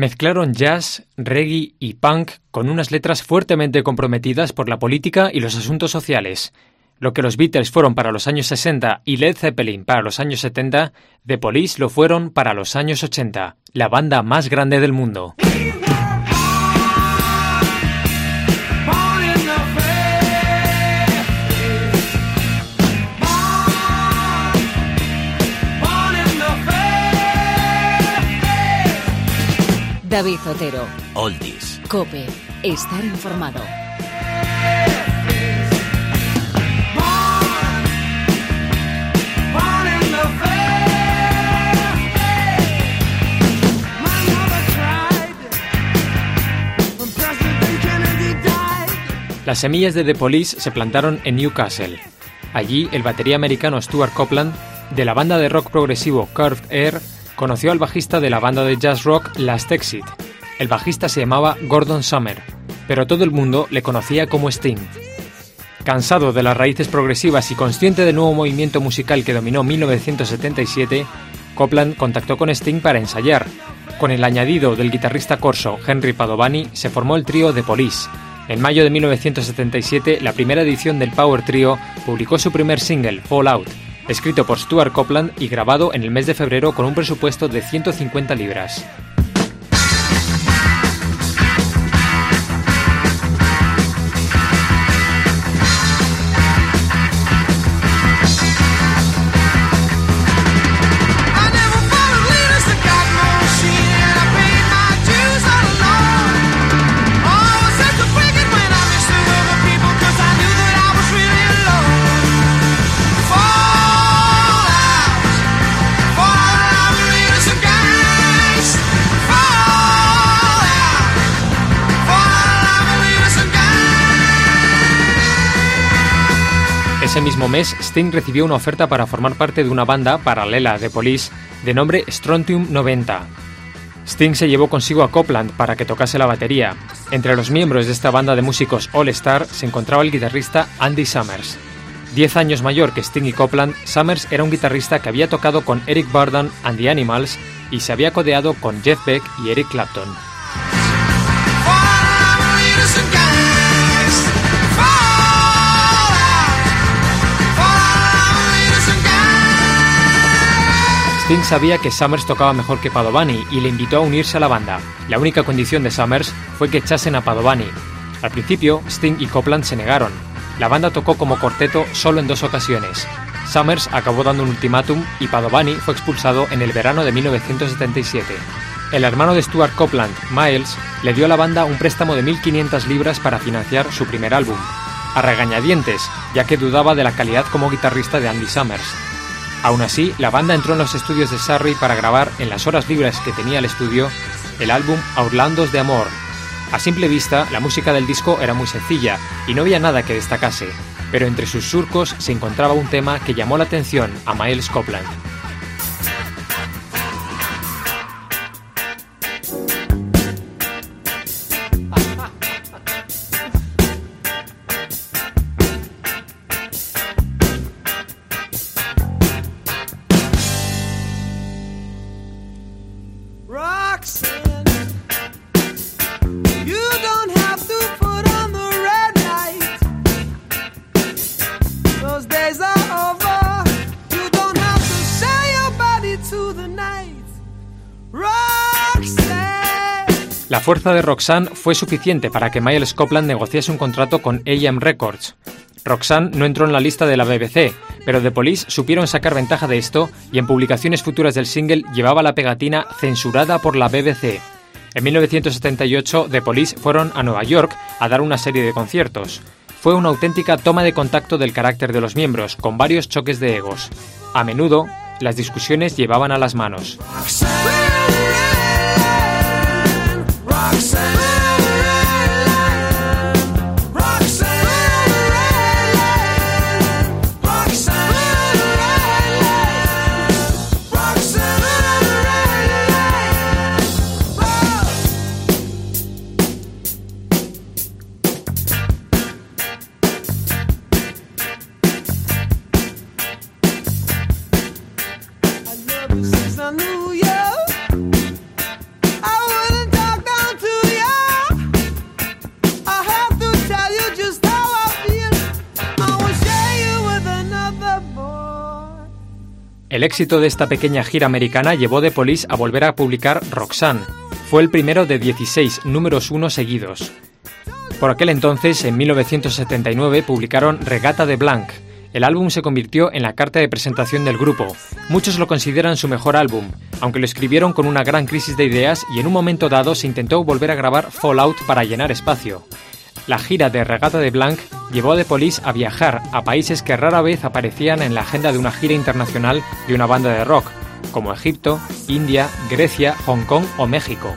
Mezclaron jazz, reggae y punk con unas letras fuertemente comprometidas por la política y los asuntos sociales. Lo que los Beatles fueron para los años 60 y Led Zeppelin para los años 70, The Police lo fueron para los años 80, la banda más grande del mundo. David Otero. Oldies. Cope. Estar informado. Las semillas de The Police se plantaron en Newcastle. Allí, el batería americano Stuart Copeland, de la banda de rock progresivo Curved Air, conoció al bajista de la banda de jazz rock Last Exit. El bajista se llamaba Gordon Summer, pero todo el mundo le conocía como Sting. Cansado de las raíces progresivas y consciente del nuevo movimiento musical que dominó 1977, Copland contactó con Sting para ensayar. Con el añadido del guitarrista corso Henry Padovani se formó el trío The Police. En mayo de 1977, la primera edición del Power Trio publicó su primer single, Fall Out, escrito por Stuart Copeland y grabado en el mes de febrero con un presupuesto de 150 libras. Ese mismo mes, Sting recibió una oferta para formar parte de una banda paralela de Police de nombre Strontium 90. Sting se llevó consigo a Copland para que tocase la batería. Entre los miembros de esta banda de músicos All Star se encontraba el guitarrista Andy Summers. Diez años mayor que Sting y Copland, Summers era un guitarrista que había tocado con Eric Burdon and the Animals y se había codeado con Jeff Beck y Eric Clapton. Sting sabía que Summers tocaba mejor que Padovani y le invitó a unirse a la banda. La única condición de Summers fue que echasen a Padovani. Al principio, Sting y Copland se negaron. La banda tocó como corteto solo en dos ocasiones. Summers acabó dando un ultimátum y Padovani fue expulsado en el verano de 1977. El hermano de Stuart Copland, Miles, le dio a la banda un préstamo de 1.500 libras para financiar su primer álbum. A regañadientes, ya que dudaba de la calidad como guitarrista de Andy Summers. Aún así, la banda entró en los estudios de Surrey para grabar, en las horas libres que tenía el estudio, el álbum Outlandos de Amor. A simple vista, la música del disco era muy sencilla y no había nada que destacase, pero entre sus surcos se encontraba un tema que llamó la atención a Miles Copland. La fuerza de Roxanne fue suficiente para que Miles Copland negociase un contrato con AM Records. Roxanne no entró en la lista de la BBC, pero The Police supieron sacar ventaja de esto y en publicaciones futuras del single llevaba la pegatina censurada por la BBC. En 1978, The Police fueron a Nueva York a dar una serie de conciertos. Fue una auténtica toma de contacto del carácter de los miembros, con varios choques de egos. A menudo, las discusiones llevaban a las manos. El éxito de esta pequeña gira americana llevó The Police a volver a publicar Roxanne. Fue el primero de 16 números 1 seguidos. Por aquel entonces, en 1979, publicaron Regata de Blanc, el álbum se convirtió en la carta de presentación del grupo. Muchos lo consideran su mejor álbum, aunque lo escribieron con una gran crisis de ideas y en un momento dado se intentó volver a grabar Fallout para llenar espacio. La gira de Regata de Blanc llevó a The Police a viajar a países que rara vez aparecían en la agenda de una gira internacional de una banda de rock, como Egipto, India, Grecia, Hong Kong o México.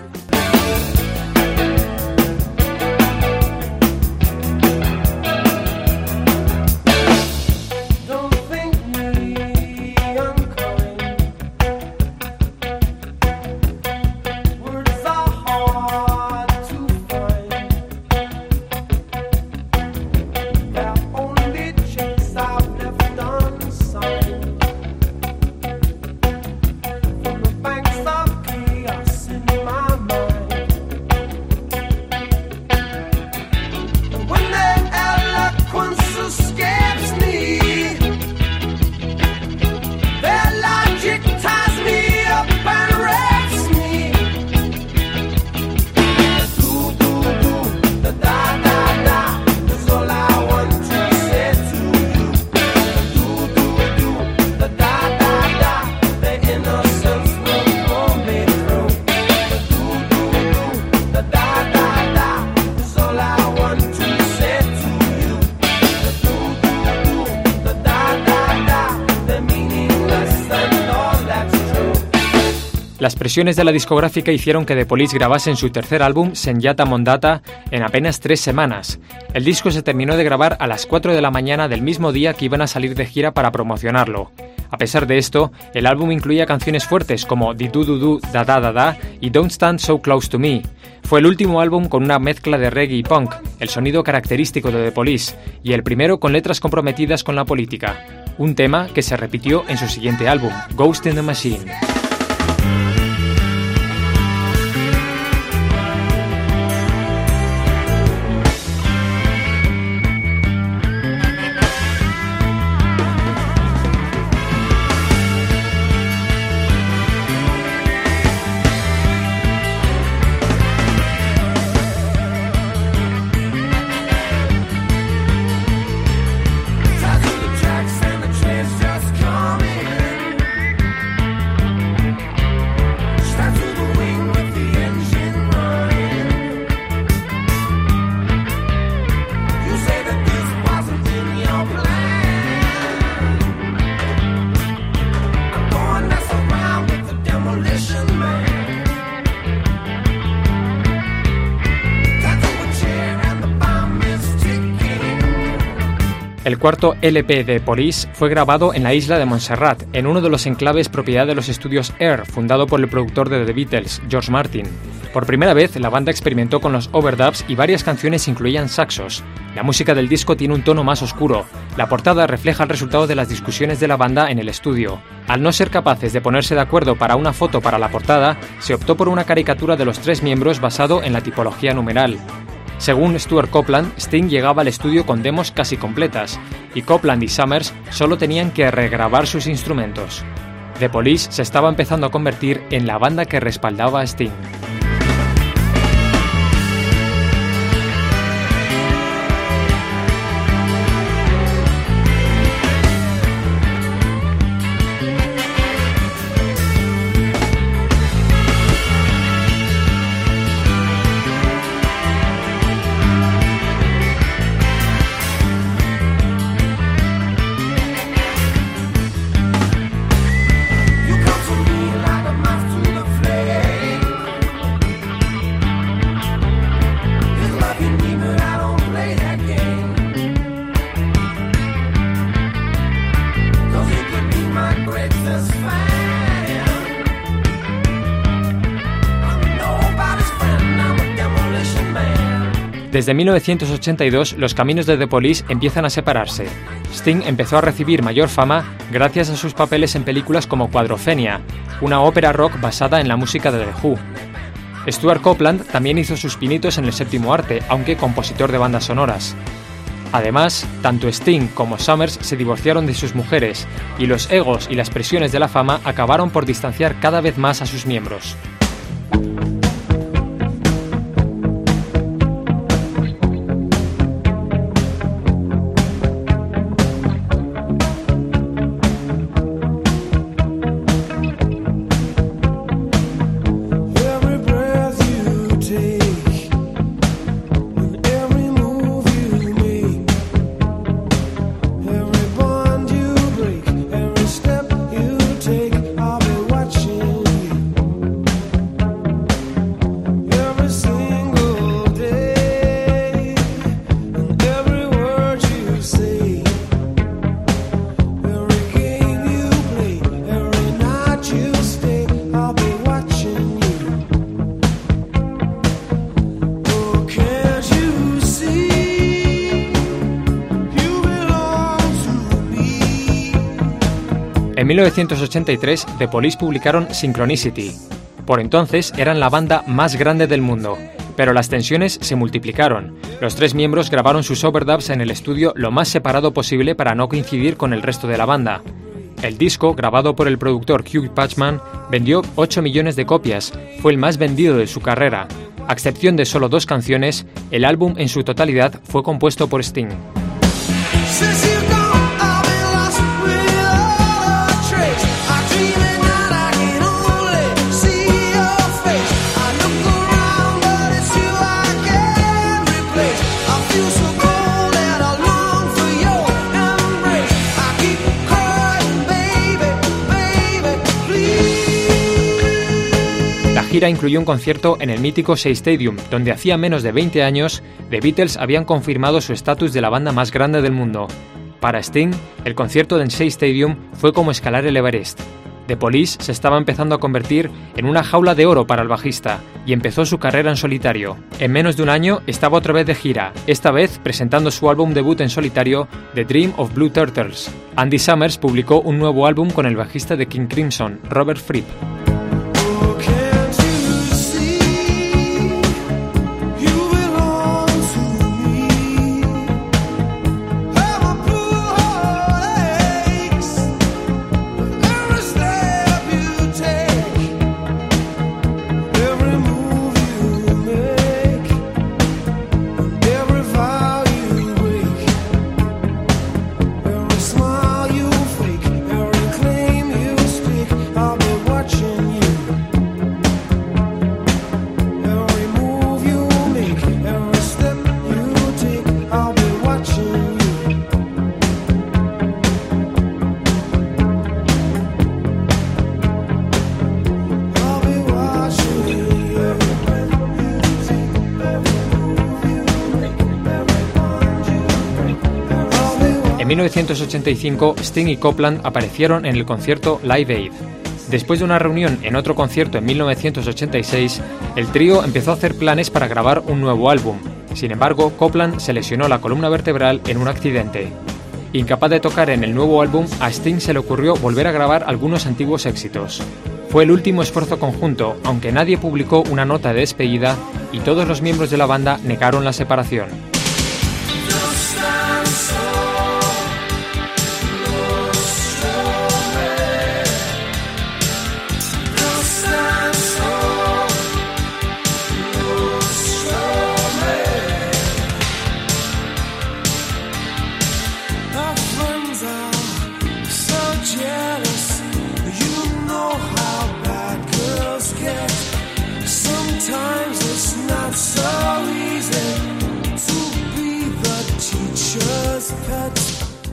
Las presiones de la discográfica hicieron que The Police grabasen su tercer álbum, Senyata Mondata, en apenas tres semanas. El disco se terminó de grabar a las 4 de la mañana del mismo día que iban a salir de gira para promocionarlo. A pesar de esto, el álbum incluía canciones fuertes como Di Du Du Du Da Da Da Da y Don't Stand So Close to Me. Fue el último álbum con una mezcla de reggae y punk, el sonido característico de The Police, y el primero con letras comprometidas con la política. Un tema que se repitió en su siguiente álbum, Ghost in the Machine. Cuarto LP de Police fue grabado en la isla de Montserrat, en uno de los enclaves propiedad de los estudios Air, fundado por el productor de The Beatles, George Martin. Por primera vez, la banda experimentó con los overdubs y varias canciones incluían saxos. La música del disco tiene un tono más oscuro. La portada refleja el resultado de las discusiones de la banda en el estudio. Al no ser capaces de ponerse de acuerdo para una foto para la portada, se optó por una caricatura de los tres miembros basado en la tipología numeral. Según Stuart Copeland, Sting llegaba al estudio con demos casi completas, y Copeland y Summers solo tenían que regrabar sus instrumentos. The Police se estaba empezando a convertir en la banda que respaldaba a Sting. Desde 1982 los caminos de The Police empiezan a separarse. Sting empezó a recibir mayor fama gracias a sus papeles en películas como Quadrophenia, una ópera rock basada en la música de The Who. Stuart Copeland también hizo sus pinitos en el séptimo arte, aunque compositor de bandas sonoras. Además, tanto Sting como Summers se divorciaron de sus mujeres, y los egos y las presiones de la fama acabaron por distanciar cada vez más a sus miembros. En 1983, The Police publicaron Synchronicity. Por entonces eran la banda más grande del mundo, pero las tensiones se multiplicaron. Los tres miembros grabaron sus overdubs en el estudio lo más separado posible para no coincidir con el resto de la banda. El disco, grabado por el productor Hugh Patchman, vendió 8 millones de copias, fue el más vendido de su carrera. A excepción de solo dos canciones, el álbum en su totalidad fue compuesto por Sting. Gira incluyó un concierto en el mítico Shea Stadium, donde hacía menos de 20 años The Beatles habían confirmado su estatus de la banda más grande del mundo. Para Sting, el concierto en Shea Stadium fue como escalar el Everest. The Police se estaba empezando a convertir en una jaula de oro para el bajista y empezó su carrera en solitario. En menos de un año estaba otra vez de gira, esta vez presentando su álbum debut en solitario, The Dream of Blue Turtles. Andy Summers publicó un nuevo álbum con el bajista de King Crimson, Robert Fripp. 1985, Sting y Copland aparecieron en el concierto Live Aid. Después de una reunión en otro concierto en 1986, el trío empezó a hacer planes para grabar un nuevo álbum. Sin embargo, Copland se lesionó la columna vertebral en un accidente. Incapaz de tocar en el nuevo álbum, a Sting se le ocurrió volver a grabar algunos antiguos éxitos. Fue el último esfuerzo conjunto, aunque nadie publicó una nota de despedida y todos los miembros de la banda negaron la separación.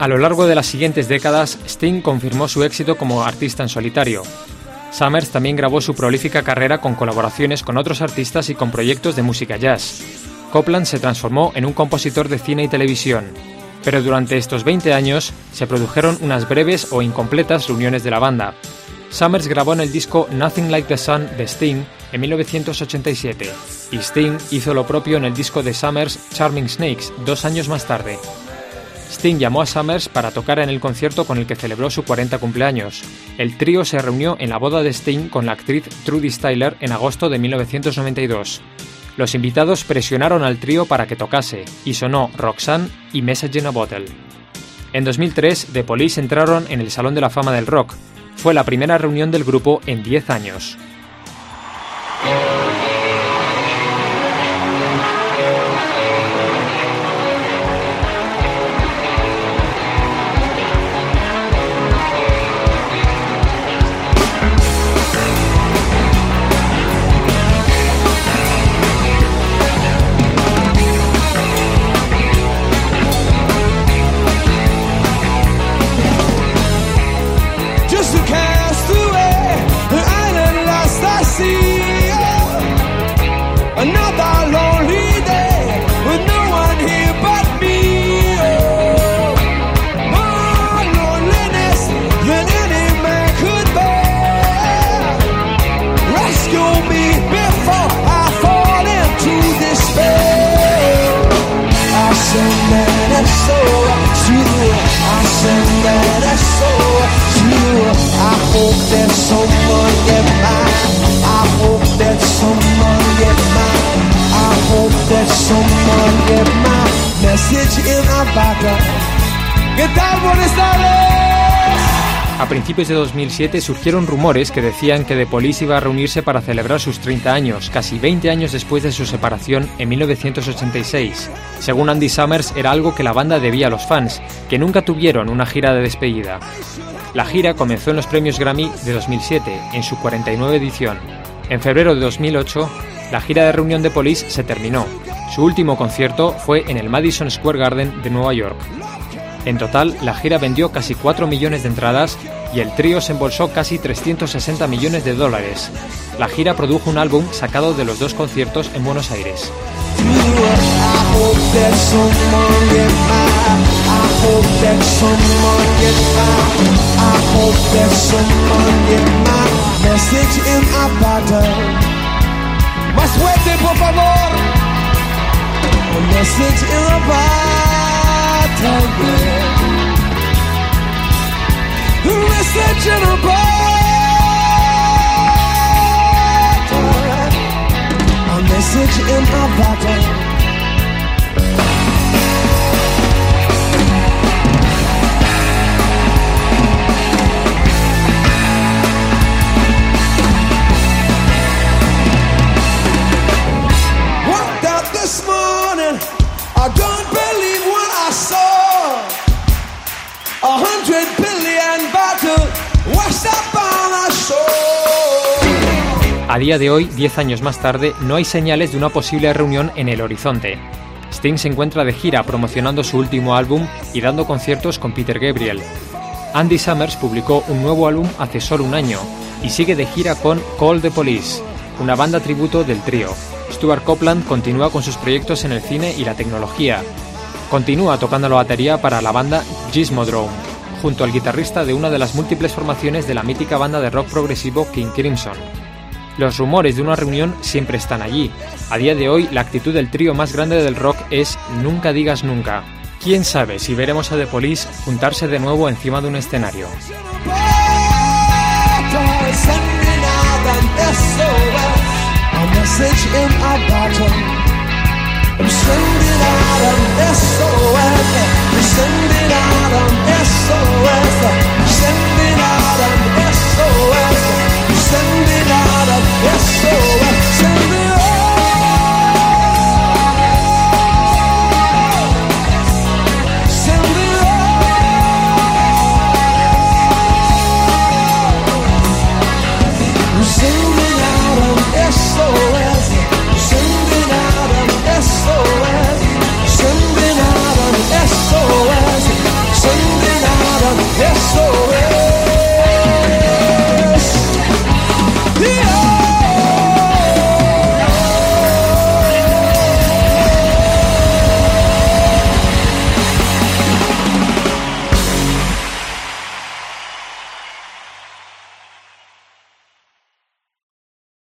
A lo largo de las siguientes décadas, Sting confirmó su éxito como artista en solitario. Summers también grabó su prolífica carrera con colaboraciones con otros artistas y con proyectos de música jazz. Copland se transformó en un compositor de cine y televisión, pero durante estos 20 años se produjeron unas breves o incompletas reuniones de la banda. Summers grabó en el disco Nothing Like the Sun de Sting en 1987 y Sting hizo lo propio en el disco de Summers Charming Snakes dos años más tarde. Sting llamó a Summers para tocar en el concierto con el que celebró su 40 cumpleaños. El trío se reunió en la boda de Sting con la actriz Trudy Styler en agosto de 1992. Los invitados presionaron al trío para que tocase, y sonó Roxanne y Message in a Bottle. En 2003, The Police entraron en el Salón de la Fama del Rock. Fue la primera reunión del grupo en 10 años. hope that someone get mine. I hope that someone get mine. I hope that someone get my message in our vodka. ¿Qué tal? Buenas tardes. A principios de 2007 surgieron rumores que decían que The Police iba a reunirse para celebrar sus 30 años, casi 20 años después de su separación en 1986. Según Andy Summers, era algo que la banda debía a los fans, que nunca tuvieron una gira de despedida. La gira comenzó en los premios Grammy de 2007, en su 49 edición. En febrero de 2008, la gira de reunión de Police se terminó. Su último concierto fue en el Madison Square Garden de Nueva York. En total, la gira vendió casi 4 millones de entradas y el trío se embolsó casi 360 millones de dólares. La gira produjo un álbum sacado de los dos conciertos en Buenos Aires. Message in a bottle. A message in a bottle. A día de hoy, 10 años más tarde, no hay señales de una posible reunión en el horizonte. Sting se encuentra de gira promocionando su último álbum y dando conciertos con Peter Gabriel. Andy Summers publicó un nuevo álbum hace solo un año y sigue de gira con Call the Police, una banda tributo del trío. Stuart Copeland continúa con sus proyectos en el cine y la tecnología. Continúa tocando la batería para la banda Gizmodrome, junto al guitarrista de una de las múltiples formaciones de la mítica banda de rock progresivo King Crimson. Los rumores de una reunión siempre están allí. A día de hoy, la actitud del trío más grande del rock es nunca digas nunca. ¿Quién sabe si veremos a The Police juntarse de nuevo encima de un escenario? Send it out an SOS. Sending out an SOS. Sending out an SOS.